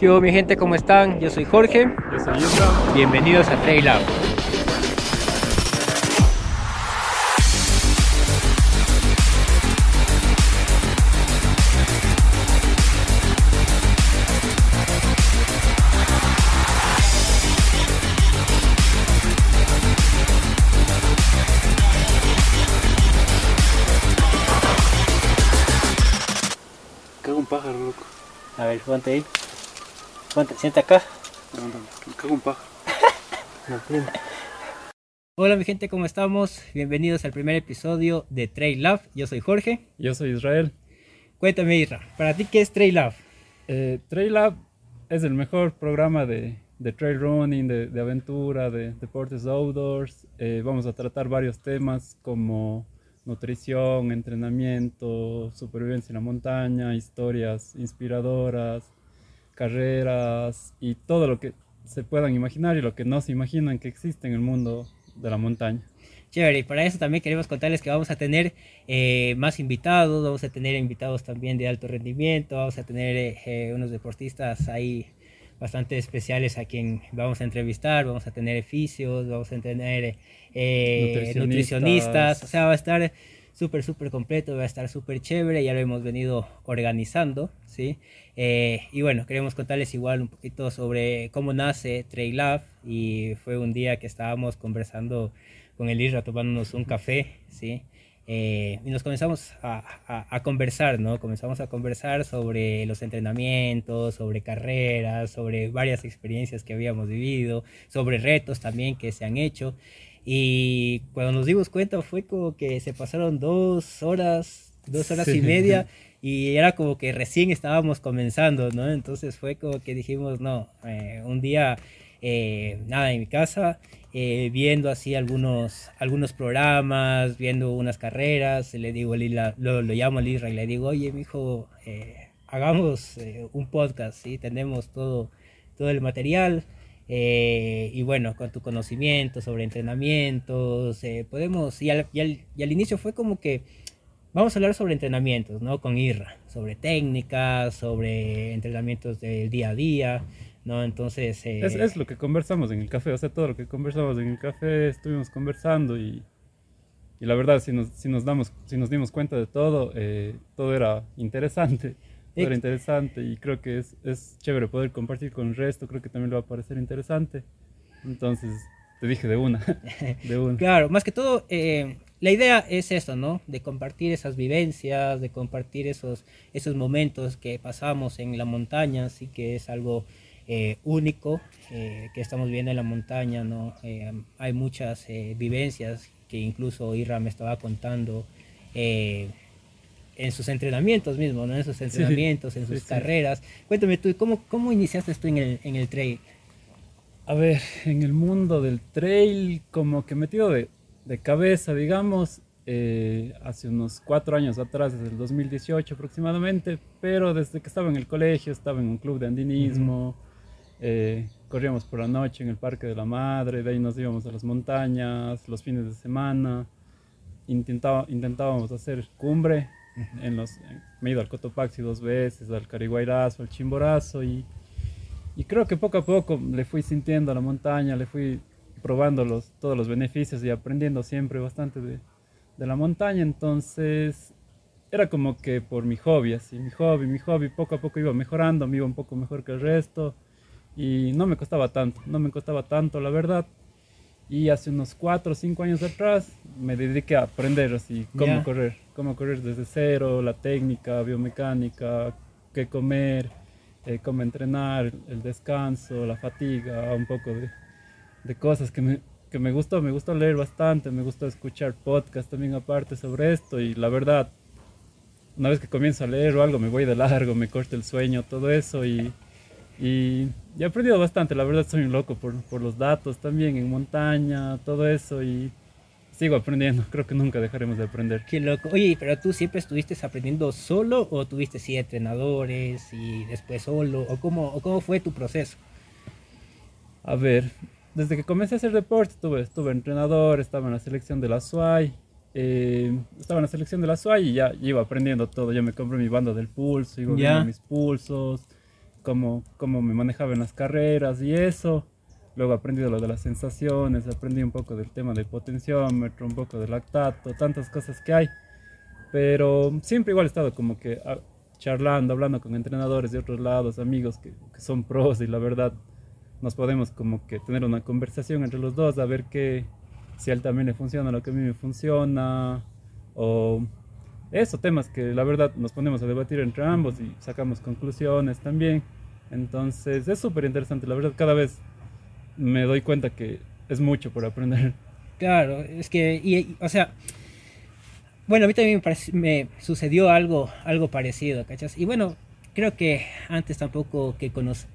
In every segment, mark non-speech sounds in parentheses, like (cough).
Yo, mi gente, ¿cómo están? Yo soy Jorge. Yo soy Isra. Bienvenidos a Trail. Ponte, sienta acá. Cago un pájaro. (laughs) Hola, mi gente, ¿cómo estamos? Bienvenidos al primer episodio de Trail Lab. Yo soy Jorge. Yo soy Israel. Cuéntame, Isra, ¿para ti qué es Trail Lab? Eh, Trail Lab es el mejor programa de, de trail running, de, de aventura, de deportes outdoors. Eh, vamos a tratar varios temas como nutrición, entrenamiento, supervivencia en la montaña, historias inspiradoras, carreras y todo lo que se puedan imaginar y lo que no se imaginan que existe en el mundo de la montaña. Chévere, y para eso también queremos contarles que vamos a tener eh, más invitados, vamos a tener invitados también de alto rendimiento, vamos a tener eh, unos deportistas ahí bastante especiales a quien vamos a entrevistar, vamos a tener fisios, vamos a tener eh, Nutricionistas. nutricionistas, o sea, va a estar súper, súper completo, va a estar súper chévere, ya lo hemos venido organizando, ¿sí? Eh, y bueno, queremos contarles igual un poquito sobre cómo nace Trail Lab y fue un día que estábamos conversando con el Isra tomándonos un café, ¿sí? Eh, y nos comenzamos a, a- a conversar, ¿no? Comenzamos a conversar sobre los entrenamientos, sobre carreras, sobre varias experiencias que habíamos vivido, sobre retos también que se han hecho. Y cuando nos dimos cuenta fue como que se pasaron dos horas, dos horas y Sí. media (laughs) y era como que recién estábamos comenzando, ¿no? Entonces fue como que dijimos, no, eh, un día, eh, nada, en mi casa, eh, viendo así algunos, algunos programas, viendo unas carreras, le digo, a Lila- lo, lo llamo a Lira y le digo, oye, mijo, eh, hagamos eh, un podcast, ¿sí? Tenemos todo, todo el material. Eh, y bueno, con tu conocimiento sobre entrenamientos, eh, podemos, y al, y al- y al inicio fue como que Vamos a hablar sobre entrenamientos, ¿no? Con Irra, sobre técnicas, sobre entrenamientos del día a día, ¿no? Entonces... eh, Es, es lo que conversamos en el café, o sea, todo lo que conversamos en el café, estuvimos conversando y, y la verdad, si nos, si nos, damos, si nos dimos cuenta de todo, eh, todo era interesante, Ex- interesante y creo que es, es chévere poder compartir con el resto, creo que también le va a parecer interesante. Entonces, te dije de una, (laughs) de una. Claro, más que todo, eh, la idea es eso, ¿no? De compartir esas vivencias, de compartir esos, esos momentos que pasamos en la montaña, así que es algo eh, único eh, que estamos viendo en la montaña, ¿no? Eh, hay muchas eh, vivencias que incluso Irra me estaba contando eh, en sus entrenamientos mismos, ¿no? En sus entrenamientos, en sí, sus sí. carreras. Cuéntame tú, ¿cómo, cómo iniciaste tú en el, en el trail? A ver, en el mundo del trail, como que metido de, de cabeza, digamos, eh, hace unos cuatro años atrás, desde el 2018 aproximadamente, pero desde que estaba en el colegio, estaba en un club de andinismo, eh, corríamos por la noche en el Parque de la Madre, de ahí nos íbamos a las montañas, los fines de semana, intentaba, intentábamos hacer cumbre, en los, me he ido al Cotopaxi dos veces, al Cariguairazo, al Chimborazo y... Y creo que poco a poco le fui sintiendo a la montaña, le fui probando los, todos los beneficios y aprendiendo siempre bastante de, de la montaña. Entonces era como que por mi hobby, así, mi hobby, mi hobby, poco a poco iba mejorando, me iba un poco mejor que el resto. Y no me costaba tanto, no me costaba tanto, la verdad. Y hace unos 4 o 5 años atrás me dediqué a aprender así, cómo correr, cómo correr desde cero, la técnica, biomecánica, qué comer, eh, cómo entrenar, el descanso, la fatiga, un poco de, de cosas que me, que me gustó, me gustó leer bastante, me gustó escuchar podcast también aparte sobre esto y la verdad, una vez que comienzo a leer o algo me voy de largo, me corta el sueño, todo eso y, y, y he aprendido bastante, la verdad soy un loco por, por los datos también en montaña, todo eso y sigo aprendiendo, creo que nunca dejaremos de aprender. Qué loco. Oye, pero tú siempre estuviste aprendiendo solo o tuviste sí entrenadores y después solo o cómo o cómo fue tu proceso? A ver, desde que comencé a hacer deporte tuve, estuve entrenador, estaba en la selección de la SUAY, eh, estaba en la selección de la SUAY y ya iba aprendiendo todo, ya me compré mi banda del pulso, iba viendo mis pulsos, cómo, cómo me manejaba en las carreras y eso. Luego he aprendido lo de las sensaciones, aprendí un poco del tema del potenciómetro, un poco del lactato, tantas cosas que hay. Pero siempre igual he estado como que ah, charlando, hablando con entrenadores de otros lados, amigos que, que son pros y la verdad nos podemos como que tener una conversación entre los dos a ver qué, si a él también le funciona lo que a mí me funciona o eso, temas que la verdad nos ponemos a debatir entre ambos y sacamos conclusiones también. Entonces es súper interesante, la verdad cada vez me doy cuenta que es mucho por aprender. Claro, es que, y, o sea, bueno, a mí también me, sucedió algo, algo parecido, ¿cachas? Y bueno, creo que antes tampoco que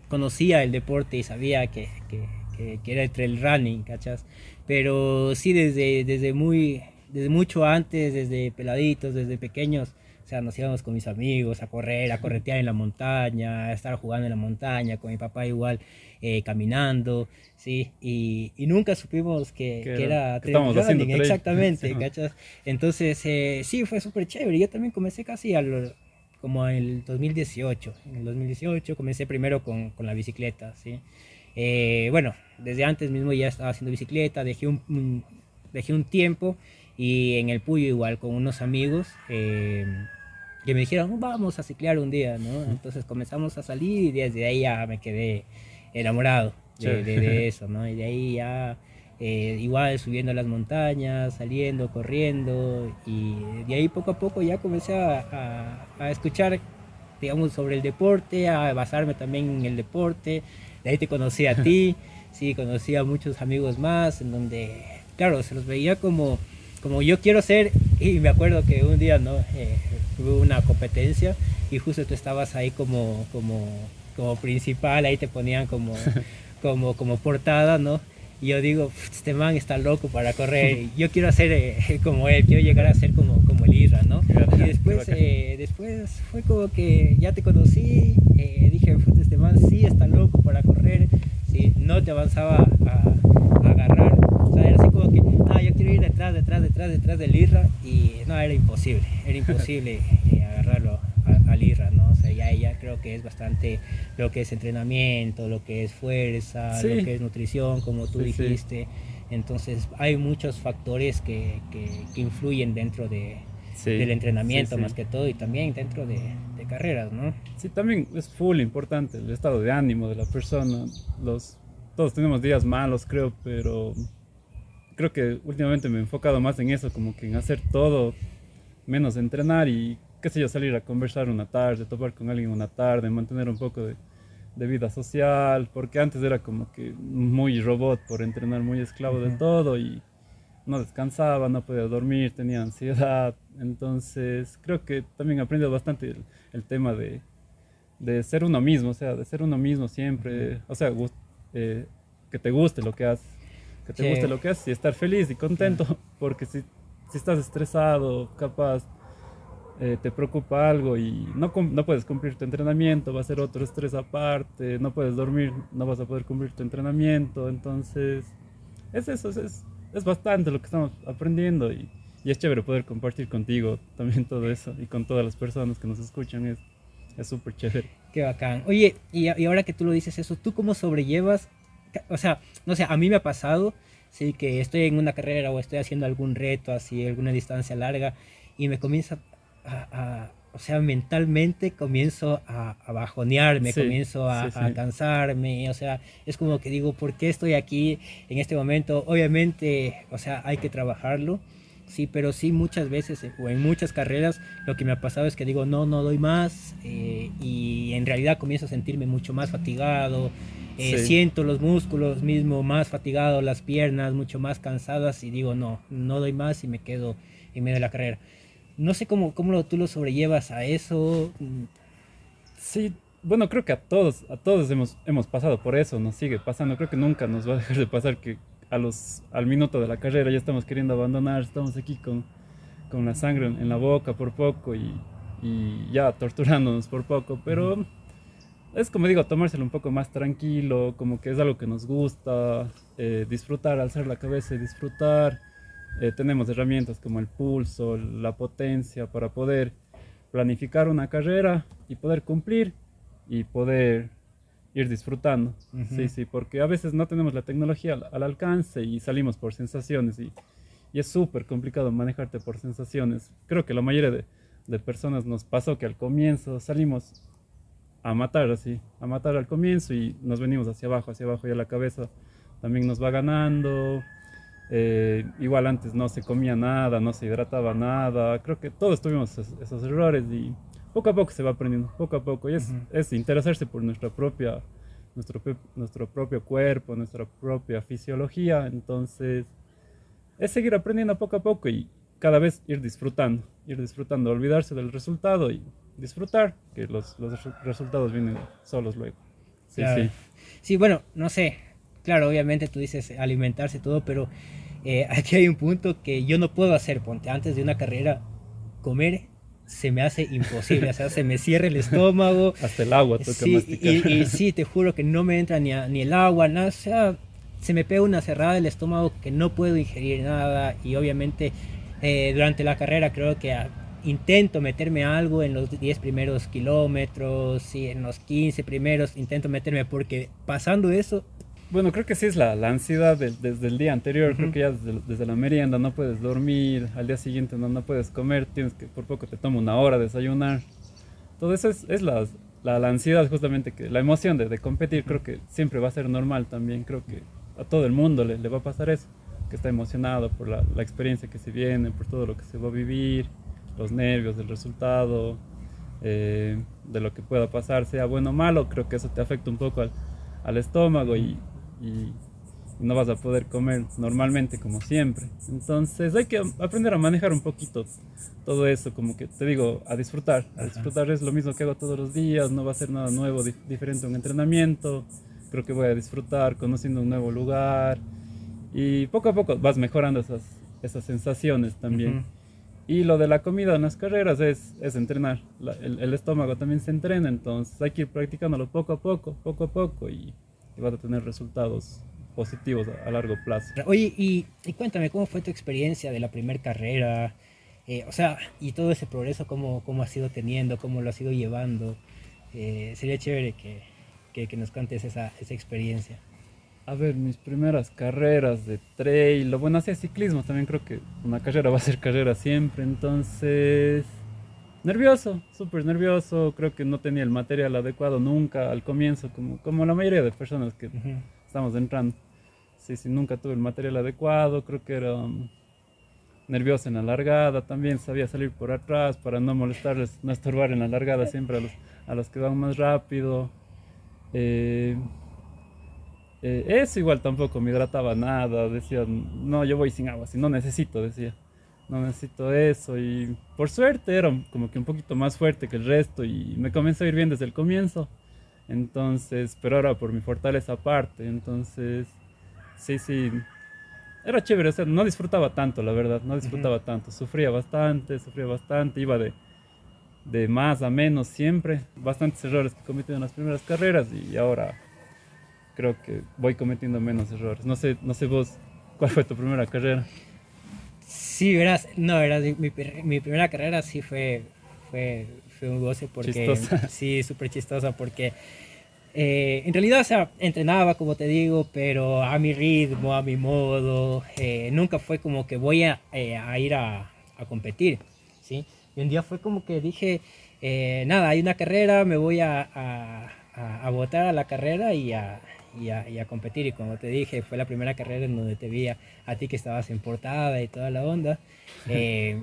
conocía el deporte y sabía que, que, que, era el trail running, ¿cachas? Pero sí desde, desde, muy, desde mucho antes, desde peladitos, desde pequeños, o sea, nos íbamos con mis amigos a correr, a corretear en la montaña, a estar jugando en la montaña, con mi papá igual eh, caminando, ¿sí? Y, y, nunca supimos que, que era trail running, exactamente, (laughs) ¿cachas? Entonces, eh, sí, fue súper chévere. Yo también comencé casi al, como en el 2018. En el 2018 comencé primero con, con la bicicleta, ¿sí? Eh, bueno, desde antes mismo ya estaba haciendo bicicleta, dejé un, dejé un tiempo y en el Puyo igual con unos amigos eh, que me dijeron, oh, vamos a ciclar un día, ¿no? Entonces comenzamos a salir y desde ahí ya me quedé enamorado de, (laughs) eso, ¿no? Y de ahí ya eh, igual subiendo las montañas, saliendo, corriendo y de ahí poco a poco ya comencé a, a escuchar, digamos, sobre el deporte, a basarme también en el deporte de ahí te conocí a (laughs) ti, sí, conocí a muchos amigos más, en donde, claro, se los veía como, como yo quiero ser, y me acuerdo que un día, ¿no? Eh, hubo una competencia y justo tú estabas ahí como, como, como principal, ahí te ponían como, (laughs) como, como portada, ¿no? Y yo digo, este man está loco para correr, (laughs) yo quiero hacer eh, como él, quiero llegar a ser como, como el Isra, ¿no? Y después, eh, después fue como que ya te conocí, eh, dije, este man sí está loco para correr, ¿sí? no te avanzaba a, agarrar, o sea, era así como que, no, yo quiero ir detrás, detrás, detrás, detrás del Isra, y no, era imposible, era imposible (laughs) agarrarlo al IRA, ¿no? O sea, ya ella creo que es bastante lo que es entrenamiento, lo que es fuerza, lo que es nutrición, como tú dijiste. Entonces hay muchos factores que, que, influyen dentro de, del entrenamiento más que todo y también dentro de, de, carreras, ¿no? Sí, también es full importante el estado de ánimo de la persona. Los, todos tenemos días malos, creo, pero creo que últimamente me he enfocado más en eso, como que en hacer todo menos entrenar y qué sé yo, salir a conversar una tarde, topar con alguien una tarde, mantener un poco de, de vida social, porque antes era como que muy robot por entrenar, muy esclavo de todo y no descansaba, no podía dormir, tenía ansiedad. Entonces creo que también he aprendido bastante el, tema de, de, ser uno mismo, o sea, de ser uno mismo siempre, o sea, eh, que te guste lo que haces, que te guste lo que haces y estar feliz y contento, (laughs) porque si, si estás estresado, capaz eh, te preocupa algo y no, no puedes cumplir tu entrenamiento, va a ser otro estrés aparte, no puedes dormir, no vas a poder cumplir tu entrenamiento, entonces es eso, es, es bastante lo que estamos aprendiendo y, y es chévere poder compartir contigo también (laughs) todo eso y con todas las personas que nos escuchan, es súper chévere. Qué bacán. Oye, y, y ahora que tú lo dices eso, ¿tú cómo sobrellevas? O sea, no sé, a mí me ha pasado, sí, que estoy en una carrera o estoy haciendo algún reto, así, alguna distancia larga, y me comienza o sea, mentalmente comienzo a, a bajonearme, comienzo a, cansarme, o sea, es como que digo, ¿por qué estoy aquí en este momento? Obviamente, o sea, hay que trabajarlo, sí, pero sí muchas veces eh, o en muchas carreras lo que me ha pasado es que digo, no, no doy más eh, y en realidad comienzo a sentirme mucho más fatigado, eh, siento los músculos mismo más fatigados, las piernas mucho más cansadas y digo, no, no doy más y me quedo en medio de la carrera. No sé cómo, cómo tú lo sobrellevas a eso. Sí, bueno, creo que a todos, a todos hemos, hemos pasado por eso, nos sigue pasando. Creo que nunca nos va a dejar de pasar que a los, al minuto de la carrera ya estamos queriendo abandonar, estamos aquí con, con la sangre en, la boca por poco y, y, ya torturándonos por poco, pero es como digo, tomárselo un poco más tranquilo, como que es algo que nos gusta, eh, disfrutar, alzar la cabeza y disfrutar. Eh, tenemos herramientas como el pulso, la potencia para poder planificar una carrera y poder cumplir y poder ir disfrutando. Sí, sí, porque a veces no tenemos la tecnología al, alcance y salimos por sensaciones y, y es súper complicado manejarte por sensaciones. Creo que la mayoría de, de, personas nos pasó que al comienzo salimos a matar así, a matar al comienzo y nos venimos hacia abajo, hacia abajo y a la cabeza también nos va ganando. Eh, igual antes no se comía nada, no se hidrataba nada. Creo que todos tuvimos esos, errores y poco a poco se va aprendiendo, poco a poco. Y es, es interesarse por nuestra propia, nuestro, nuestro propio cuerpo, nuestra propia fisiología. Entonces, es seguir aprendiendo poco a poco y cada vez ir disfrutando, ir disfrutando, olvidarse del resultado y disfrutar, que los, los resultados vienen solos luego. Sí, sí. Sí, bueno, no sé, claro, obviamente tú dices alimentarse todo, pero eh, (laughs) aquí hay un punto que yo no puedo hacer, ponte, antes de una carrera, comer se me hace imposible, o sea, se me cierra el estómago. (laughs) Hasta el agua toca sí, y, y, sí, te juro que no me entra ni, ni el agua, nada, o sea, se me pega una cerrada del estómago que no puedo ingerir nada y obviamente eh, durante la carrera creo que intento meterme algo en los 10 primeros kilómetros y en los 15 primeros intento meterme porque pasando eso bueno, creo que sí es la, ansiedad desde el día anterior. Creo que ya desde, la merienda no puedes dormir, al día siguiente no, no puedes comer, tienes que por poco te toma una hora desayunar. Todo eso es, es la, la, ansiedad justamente, que la emoción de, de, competir creo que siempre va a ser normal también. Creo que a todo el mundo le, le va a pasar eso, que está emocionado por la, la, experiencia que se viene, por todo lo que se va a vivir, los nervios del resultado, eh, de lo que pueda pasar, sea bueno o malo. Creo que eso te afecta un poco al, al estómago y y no vas a poder comer normalmente como siempre. Entonces hay que aprender a manejar un poquito todo eso, como que te digo, a disfrutar. A disfrutar es lo mismo que hago todos los días, no va a ser nada nuevo, diferente a un entrenamiento. Creo que voy a disfrutar conociendo un nuevo lugar y poco a poco vas mejorando esas, esas sensaciones también. Y lo de la comida en las carreras es, es entrenar. el, el estómago también se entrena, entonces hay que ir practicándolo poco a poco, poco a poco y vas a tener resultados positivos a, largo plazo. Oye, y, cuéntame, ¿cómo fue tu experiencia de la primera carrera? Eh, o sea, y todo ese progreso, ¿cómo, cómo has ido teniendo? ¿Cómo lo has ido llevando? Eh, sería chévere que, que, que nos cuentes esa, esa, experiencia. A ver, mis primeras carreras de trail, lo bueno hacía ciclismo, también creo que una carrera (laughs) va a ser carrera siempre, entonces nervioso, súper nervioso, creo que no tenía el material adecuado nunca al comienzo, como, como la mayoría de personas que estamos entrando. Sí, sí, nunca tuve el material adecuado, creo que era um, nervioso en la largada, también sabía salir por atrás para no molestarles, no estorbar en la largada siempre a los, a los que van más rápido. Eh, eh, eso igual tampoco me hidrataba nada, decía, no, yo voy sin agua, si no necesito, decía. No necesito eso y por suerte era como que un poquito más fuerte que el resto y me comenzó a ir bien desde el comienzo. Entonces, pero ahora por mi fortaleza aparte, entonces sí, sí, era chévere, o sea, no disfrutaba tanto, la verdad, no disfrutaba tanto, sufría bastante, sufría bastante, iba de, de más a menos siempre, bastantes errores que he cometido en las primeras carreras y ahora creo que voy cometiendo menos errores. No sé, no sé vos, ¿cuál fue tu primera carrera? Sí, verás, no, verás, mi, mi primera carrera sí fue, fue, fue un goce porque... Chistosa. (laughs) Sí, súper chistosa porque... Eh, en realidad, o sea, entrenaba, como te digo, pero a mi ritmo, a mi modo. Eh, nunca fue como que voy a, eh, a ir a, a, competir, ¿sí? Y un día fue como que dije, nada, hay una carrera, me voy a, a, a votar a la carrera y a, y a, competir. Y como te dije, fue la primera carrera en donde te vi a, ti que estabas en portada y toda la onda. Eh,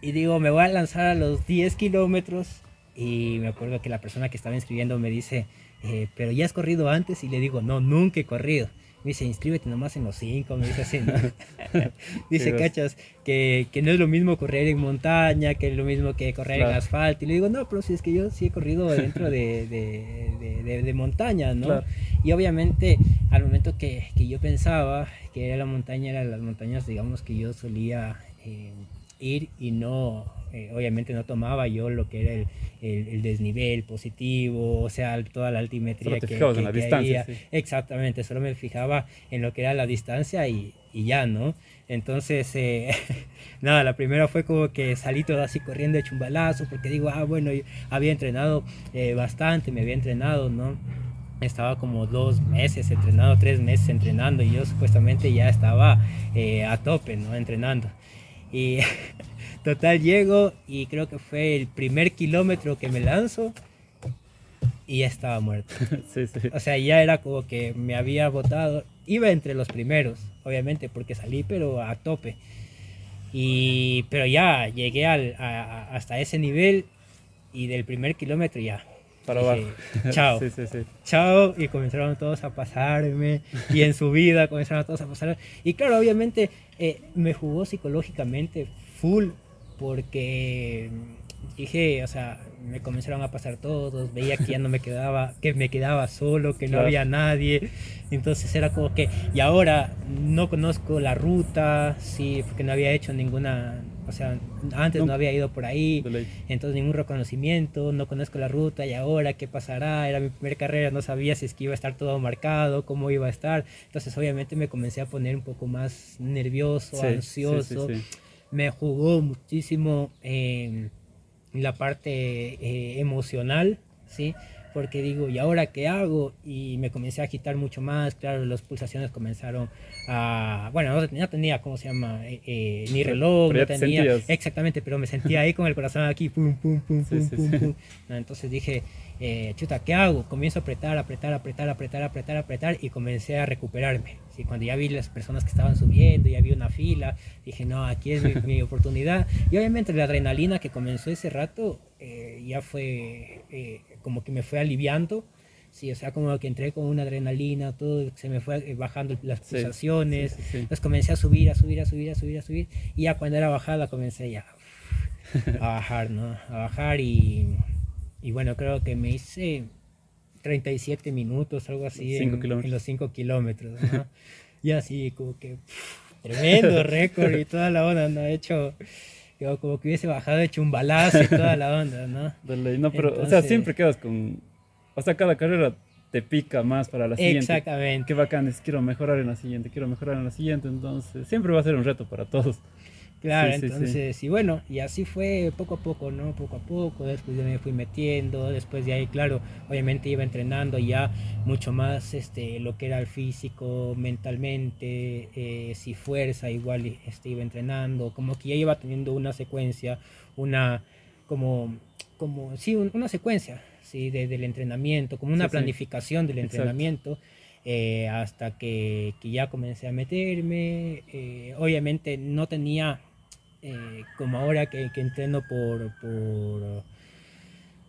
y digo, me voy a lanzar a los 10 kilómetros. Y me acuerdo que la persona que estaba inscribiendo me dice, eh, pero ya has corrido antes. Y le digo, no, nunca he corrido. Me dice, inscríbete nomás en los cinco, me dice así, ¿no? (laughs) (laughs) dice, cachas, que, que, no es lo mismo correr en montaña, que es lo mismo que correr en asfalto. Y le digo, no, pero si es que yo sí he corrido dentro de, de, de, de montaña, ¿no? Y obviamente, al momento que, que, yo pensaba que era la montaña, eran las montañas, digamos, que yo solía eh, ir y no eh, obviamente no tomaba yo lo que era el, el, desnivel positivo, o sea, toda la altimetría que, que, en la distancia, Exactamente, solo me fijaba en lo que era la distancia y, y ya, ¿no? Entonces, eh, (laughs) nada, la primera fue como que salí todo así corriendo de chumbalazo, porque digo, ah, bueno, había entrenado eh, bastante, me había entrenado, ¿no? estaba como dos meses entrenando, tres meses entrenando y yo supuestamente ya estaba eh, a tope, ¿no? Entrenando. Y (laughs) total llego y creo que fue el primer kilómetro que me lanzo y ya estaba muerto. (laughs) Sí, sí. O sea, ya era como que me había botado. Iba entre los primeros, obviamente, porque salí, pero a tope. Y, pero ya llegué al, a- a- hasta ese nivel y del primer kilómetro ya. Para abajo. (laughs) Chao. Sí, sí, sí. Chao. Y comenzaron todos a pasarme. Y en su vida comenzaron todos a pasar. Y claro, obviamente eh, me jugó psicológicamente full porque dije, o sea, me comenzaron a pasar todos, veía que ya no me quedaba, que me quedaba solo, que no Claro. había nadie, entonces era como que, y ahora no conozco la ruta, sí, porque no había hecho ninguna, o sea, antes no había ido por ahí, entonces ningún reconocimiento, no conozco la ruta y ahora qué pasará, era mi primera carrera, no sabía si es que iba a estar todo marcado, cómo iba a estar, entonces obviamente me comencé a poner un poco más nervioso, Sí, sí, sí, ansioso, sí. me jugó muchísimo la parte eh, emocional, ¿sí? Porque digo, ¿y ahora qué hago? Y me comencé a agitar mucho más, claro, las pulsaciones comenzaron a... Bueno, no, no tenía, ¿cómo se llama? Eh, eh, ni reloj, Pero no te tenía... Exactamente, pero me sentía ahí con el corazón aquí, pum, pum, pum, Sí, pum, sí, pum, sí. pum. No, Entonces dije, eh, chuta, ¿qué hago? Comienzo a apretar, apretar, apretar, apretar, apretar, apretar y comencé a recuperarme. ¿sí? Cuando ya vi las personas que estaban subiendo, ya vi una fila, dije, no, aquí es mi, (laughs) mi oportunidad. Y obviamente la adrenalina que comenzó ese rato eh, ya fue eh, como que me fue aliviando. Sí, o sea, como que entré con una adrenalina, todo, se me fue eh, bajando las Sí, pulsaciones. sí, sí, sí. Entonces comencé a subir, a subir, a subir, a subir, a subir. Y ya cuando era bajada comencé ya a bajar, ¿no? A bajar y, y bueno, creo que me hice 37 minutos, algo así, en, en los 5 kilómetros, ¿no? y así como que pff, tremendo récord y toda la onda, ¿no? He hecho, yo como que hubiese bajado, hecho un balazo y toda la onda, ¿no? De ley. No, pero, o sea, Entonces- siempre quedas con. O sea, cada carrera te pica más para la siguiente. Exactamente. Qué bacán es, quiero mejorar en la siguiente, quiero mejorar en la siguiente, entonces siempre va a ser un reto para todos. Claro, Sí, sí, sí. entonces, y bueno, y así fue poco a poco, ¿no? Poco a poco, después ya me fui metiendo, después de ahí, claro, obviamente iba entrenando ya mucho más este, lo que era el físico, mentalmente, eh, si fuerza, igual este, iba entrenando, como que ya iba teniendo una secuencia, una, como, como, sí, un- una secuencia, sí, de- del entrenamiento, como una planificación del Exacto. entrenamiento. eh, hasta que, que ya comencé a meterme, eh, obviamente no tenía eh, como ahora que, que entreno por, por,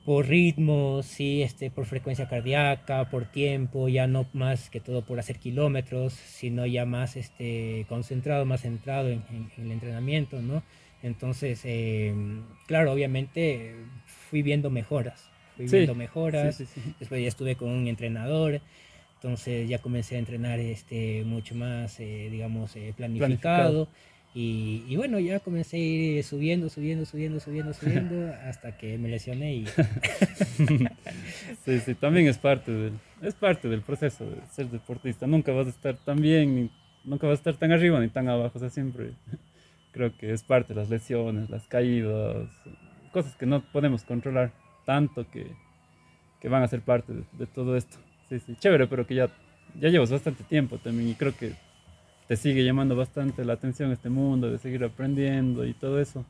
por ritmo, sí, este, por frecuencia cardíaca, por tiempo, ya no más que todo por hacer kilómetros, sino ya más este, concentrado, más centrado en, en- en el entrenamiento, ¿no? Entonces, eh, claro, obviamente fui viendo mejoras, fui Sí, viendo mejoras, Sí, sí, después ya estuve con un entrenador, entonces ya comencé a entrenar este, mucho más, eh, digamos, eh, planificado. Planificado. Y, y bueno, ya comencé a ir subiendo, subiendo, subiendo, subiendo, subiendo, (laughs) hasta que me lesioné y (laughs) Sí, sí, también es parte del, es parte del proceso de ser deportista. Nunca vas a estar tan bien, ni- nunca vas a estar tan arriba ni tan abajo. O sea, siempre (laughs) creo que es parte de las lesiones, las caídas, cosas que no podemos controlar tanto que, que van a ser parte de, de todo esto. Sí, sí, chévere, pero que ya, ya llevas bastante tiempo también y creo que te sigue llamando bastante la atención este mundo, de seguir aprendiendo y todo eso.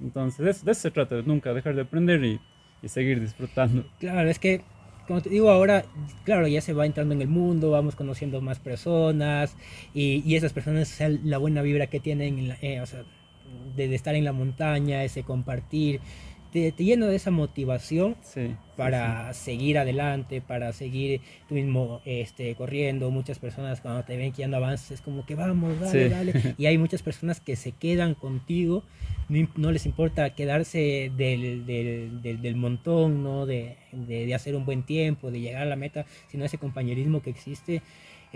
Entonces, de eso, de eso se trata, de nunca dejar de aprender y, y seguir disfrutando. Claro, es que, como te digo ahora, claro, ya se va entrando en el mundo, vamos conociendo más personas y, y esas personas, o sea, la buena vibra que tienen, eh, o sea, de, de estar en la montaña, ese compartir, te, te lleno de esa motivación Sí, sí, para seguir adelante, para seguir tú mismo este, corriendo. Muchas personas cuando te ven que ya no avanzas, es como que vamos, dale, Sí. dale. (laughs) Y hay muchas personas que se quedan contigo, no, no les importa quedarse del, del, del- del montón, ¿no? De, de- de hacer un buen tiempo, de llegar a la meta, sino ese compañerismo que existe.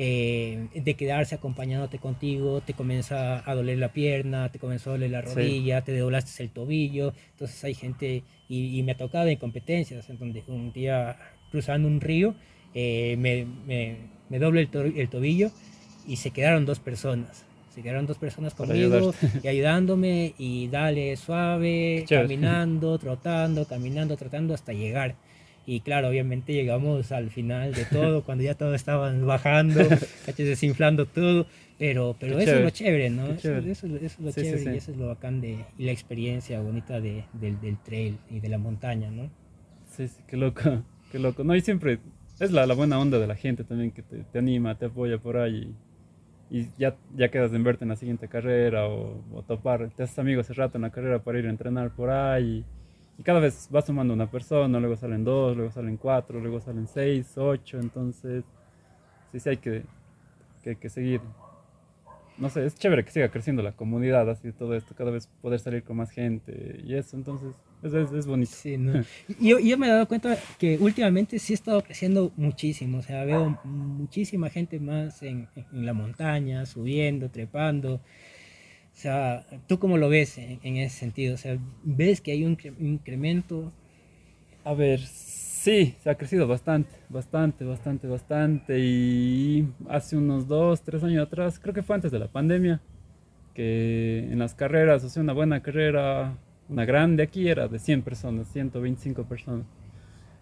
Eh, de quedarse acompañándote contigo, te comienza a doler la pierna, te comenzó a doler la Sí. rodilla, te doblaste el tobillo, entonces hay gente, y, y me ha tocado en competencias, en donde un día cruzando un río, eh, me, me, me doble el, to- el tobillo y se quedaron dos personas. Se quedaron dos personas conmigo y ayudándome y dale suave, caminando, trotando, caminando, trotando hasta llegar. Y claro, obviamente llegamos al final de todo, cuando ya todos estaban bajando, (laughs) desinflando todo. Pero, pero eso es lo chévere, ¿no? Eso, eso, es lo chévere y eso es lo bacán de, y la experiencia bonita de, del, del, trail y de la montaña, ¿no? Sí, sí, qué loco, qué loco. No, y siempre es la, la buena onda de la gente también que te, te anima, te apoya por ahí. Y, ya, ya quedas en verte en la siguiente carrera o, o, topar, te haces amigos hace rato en la carrera para ir a entrenar por ahí. Y cada vez vas sumando una persona, luego salen dos, luego salen cuatro, luego salen seis, ocho, entonces sí, sí hay que, que, que seguir. No sé, es chévere que siga creciendo la comunidad, así todo esto, cada vez poder salir con más gente y eso, entonces es, es, es bonito. Sí, ¿no? yo, yo me he dado cuenta que últimamente sí he estado creciendo muchísimo, o sea, veo muchísima gente más en, en la montaña, subiendo, trepando. O sea, ¿tú cómo lo ves en, ese sentido? O sea, ¿ves que hay un incremento? A ver, sí, se ha crecido bastante, bastante, bastante, bastante. Y hace unos dos, tres años atrás, creo que fue antes de la pandemia, que en las carreras, o sea, una buena carrera, una grande aquí era de 100 personas, 125 personas.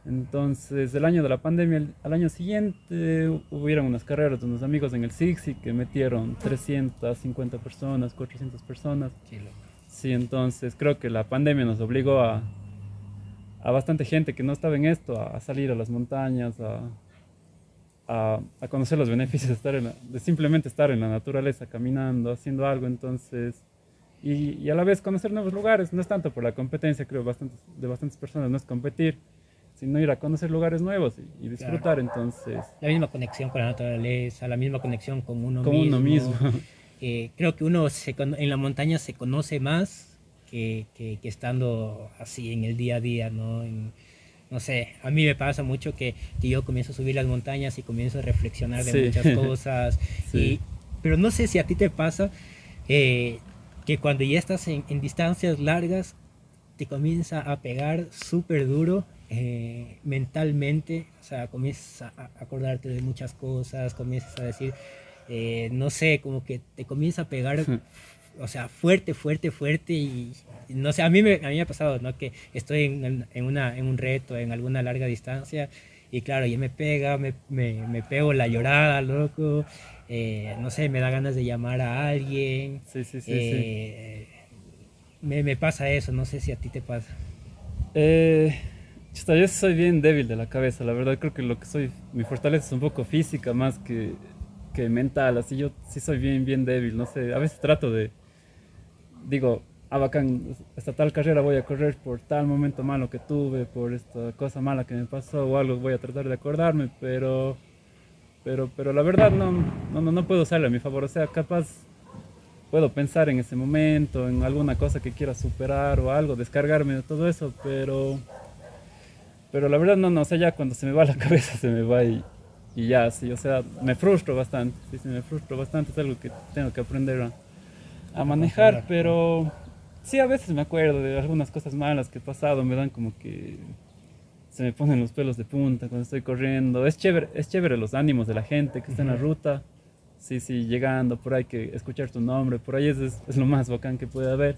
Entonces, el año de la pandemia, al año siguiente, hubieron unas carreras de unos amigos en el Sixi que metieron 350 personas, 400 personas. Sí, entonces creo que la pandemia nos obligó a, a bastante gente que no estaba en esto a, a salir a las montañas, a, a, a, conocer los beneficios de, estar en la, de simplemente estar en la naturaleza, caminando, haciendo algo. Entonces, y, y, a la vez conocer nuevos lugares. No es tanto por la competencia, creo, bastantes, de bastantes personas, no es competir sino ir a conocer lugares nuevos y, y disfrutar, claro. entonces... La misma conexión con la naturaleza, la misma conexión con uno con mismo. Uno mismo. (laughs) Eh, creo que uno se, en la montaña se conoce más que, que, que, estando así en el día a día, ¿no? En, no sé, a mí me pasa mucho que, que, yo comienzo a subir las montañas y comienzo a reflexionar de sí. muchas (laughs) cosas, sí. y, pero no sé si a ti te pasa eh, que cuando ya estás en, en distancias largas te comienza a pegar súper duro eh, mentalmente, o sea, comienzas a acordarte de muchas cosas, comienzas a decir, eh, no sé, como que te comienza a pegar, o sea, fuerte, fuerte, fuerte y, no sé, a mí me, a mí me ha pasado, ¿no? Que estoy en, en, una, en un reto, en alguna larga distancia y claro, ya me pega, me, me, me pego la llorada, loco, eh, no sé, me da ganas de llamar a alguien. Sí, sí, sí. sí. Me, me, pasa eso, no sé si a ti te pasa. Eh, yo soy bien débil de la cabeza, la verdad creo que lo que soy, mi fortaleza es un poco física más que, que mental, así yo sí soy bien, bien débil, no sé, a veces trato de, digo, ah, bacán, esta tal carrera voy a correr por tal momento malo que tuve, por esta cosa mala que me pasó o algo, voy a tratar de acordarme, pero, pero, pero la verdad no, no, no, puedo usarle a mi favor, o sea, capaz puedo pensar en ese momento, en alguna cosa que quiera superar o algo, descargarme de todo eso, pero pero la verdad no, no, o sea, ya cuando se me va la (laughs) cabeza se me va y, y ya, sí, o sea, me frustro bastante, sí, sí, me frustro bastante, es algo que tengo que aprender a, a manejar, pero sí, a veces me acuerdo de algunas cosas malas que he pasado, me dan como que se me ponen los pelos de punta cuando estoy corriendo, es chévere, es chévere los ánimos de la gente que está en la ruta, sí, sí, llegando, por ahí que escuchar tu nombre, por ahí es, es, es lo más bacán que puede haber.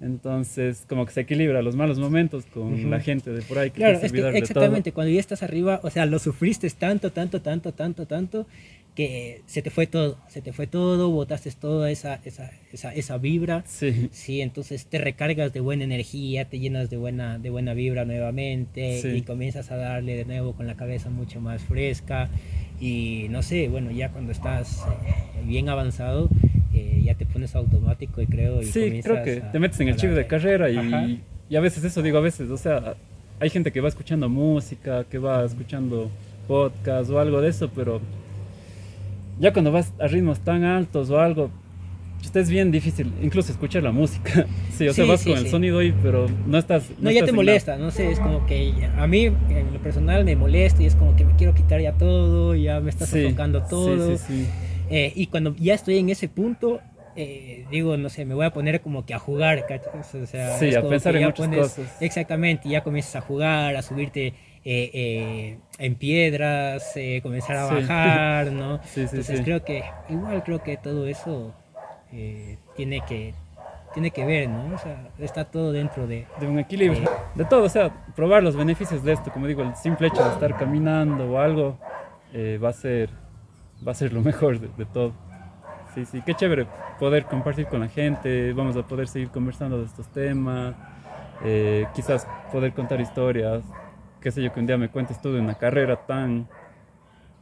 Entonces, como que se equilibra los malos momentos con uh -huh. la gente de por ahí. Que claro, es que exactamente, cuando ya estás arriba, o sea, lo sufriste tanto, tanto, tanto, tanto, tanto, que se te fue todo, se te fue todo, botaste toda esa, esa, esa, esa vibra. Sí. sí. entonces te recargas de buena energía, te llenas de buena, de buena vibra nuevamente sí. y comienzas a darle de nuevo con la cabeza mucho más fresca. Y no sé, bueno, ya cuando estás eh, bien avanzado, ya te pones automático y creo. Y sí, creo que a, te metes en el chip de carrera y, y, a veces eso digo, a veces, o sea, hay gente que va escuchando música, que va escuchando podcast o algo de eso, pero ya cuando vas a ritmos tan altos o algo, es bien difícil incluso escuchar la música. (laughs) Sí, o sea, sí, vas sí, con sí. el sonido ahí, pero no estás. No, no ya estás te molesta, no sé, es como que a mí en lo personal me molesta y es como que me quiero quitar ya todo, ya me está sofocando todo. Eh, y cuando ya estoy en ese punto, eh, digo, no sé, me voy a poner como que a jugar, ¿cachas? O sea, sí, a pensar en muchas pones, cosas. Exactamente, ya comienzas a jugar, a subirte eh, eh, en piedras, eh, comenzar a bajar, ¿no? (laughs) Sí, sí, Entonces creo que, igual creo que todo eso tiene que tiene que ver, ¿no? O sea, está todo dentro de... De un equilibrio, de todo, o sea, probar los beneficios de esto, como digo, el simple hecho de estar caminando o algo, va, a ser, va a ser lo mejor de, todo. Sí, sí, qué chévere poder compartir con la gente, vamos a poder seguir conversando de estos temas, eh, quizás poder contar historias, qué sé yo, que un día me cuentes tú de una carrera tan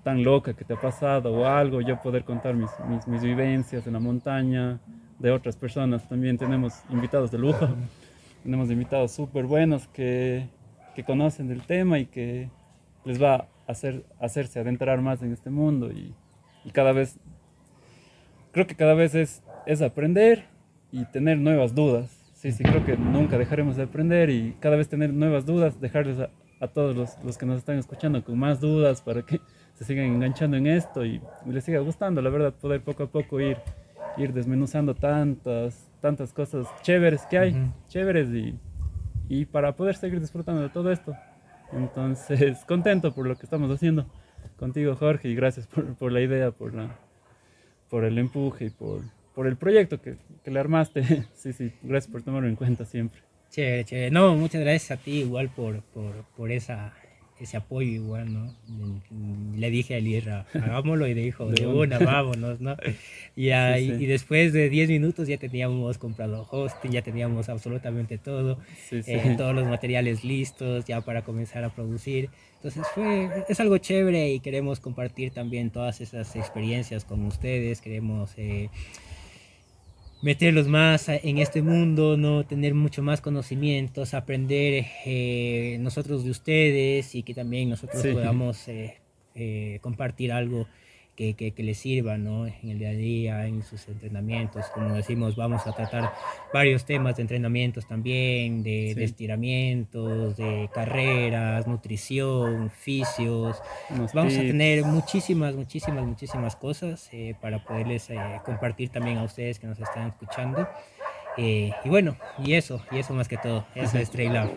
tan loca que te ha pasado o algo, yo poder contar mis, mis, mis vivencias en la montaña, de otras personas. También tenemos invitados de lujo, (laughs) tenemos invitados súper buenos que, que, conocen del tema y que les va a hacer, hacerse adentrar más en este mundo y, y, cada vez, creo que cada vez es, es aprender y tener nuevas dudas. Sí, sí, creo que nunca dejaremos de aprender y cada vez tener nuevas dudas, dejarles a, a todos los, los, que nos están escuchando con más dudas para que (laughs) se sigan enganchando en esto y, les siga gustando, la verdad, poder poco a poco ir, ir desmenuzando tantas, tantas cosas chéveres que hay, chéveres y, y para poder seguir disfrutando de todo esto. Entonces, (laughs) contento por lo que estamos haciendo contigo, Jorge, y gracias por, por la idea, por, la, por el empuje y por, por el proyecto que, que, le armaste. (laughs) sí, sí, gracias por tomarlo en cuenta siempre. Chévere, chévere. No, muchas gracias a ti igual por, por, por esa ese apoyo igual, ¿no? Le dije a Elierra, hagámoslo y dijo, de una, vámonos, ¿no? (laughs) Y, y, después de 10 minutos ya teníamos comprado hosting, ya teníamos absolutamente todo, eh, todos los materiales listos ya para comenzar a producir. Entonces fue, es algo chévere y queremos compartir también todas esas experiencias con ustedes, queremos... Eh, meterlos más en este mundo, no tener mucho más conocimientos, aprender eh, nosotros de ustedes y que también nosotros podamos eh, eh, compartir algo que, que, les sirva ¿no? en el día a día, en sus entrenamientos. Como decimos, vamos a tratar varios temas de entrenamientos también, de, estiramientos, de carreras, nutrición, fisios. vamos a tener muchísimas, muchísimas, muchísimas cosas eh, para poderles eh, compartir también a ustedes que nos están escuchando. Eh, y bueno, y eso, y eso más que todo, eso es (laughs) Trail Love.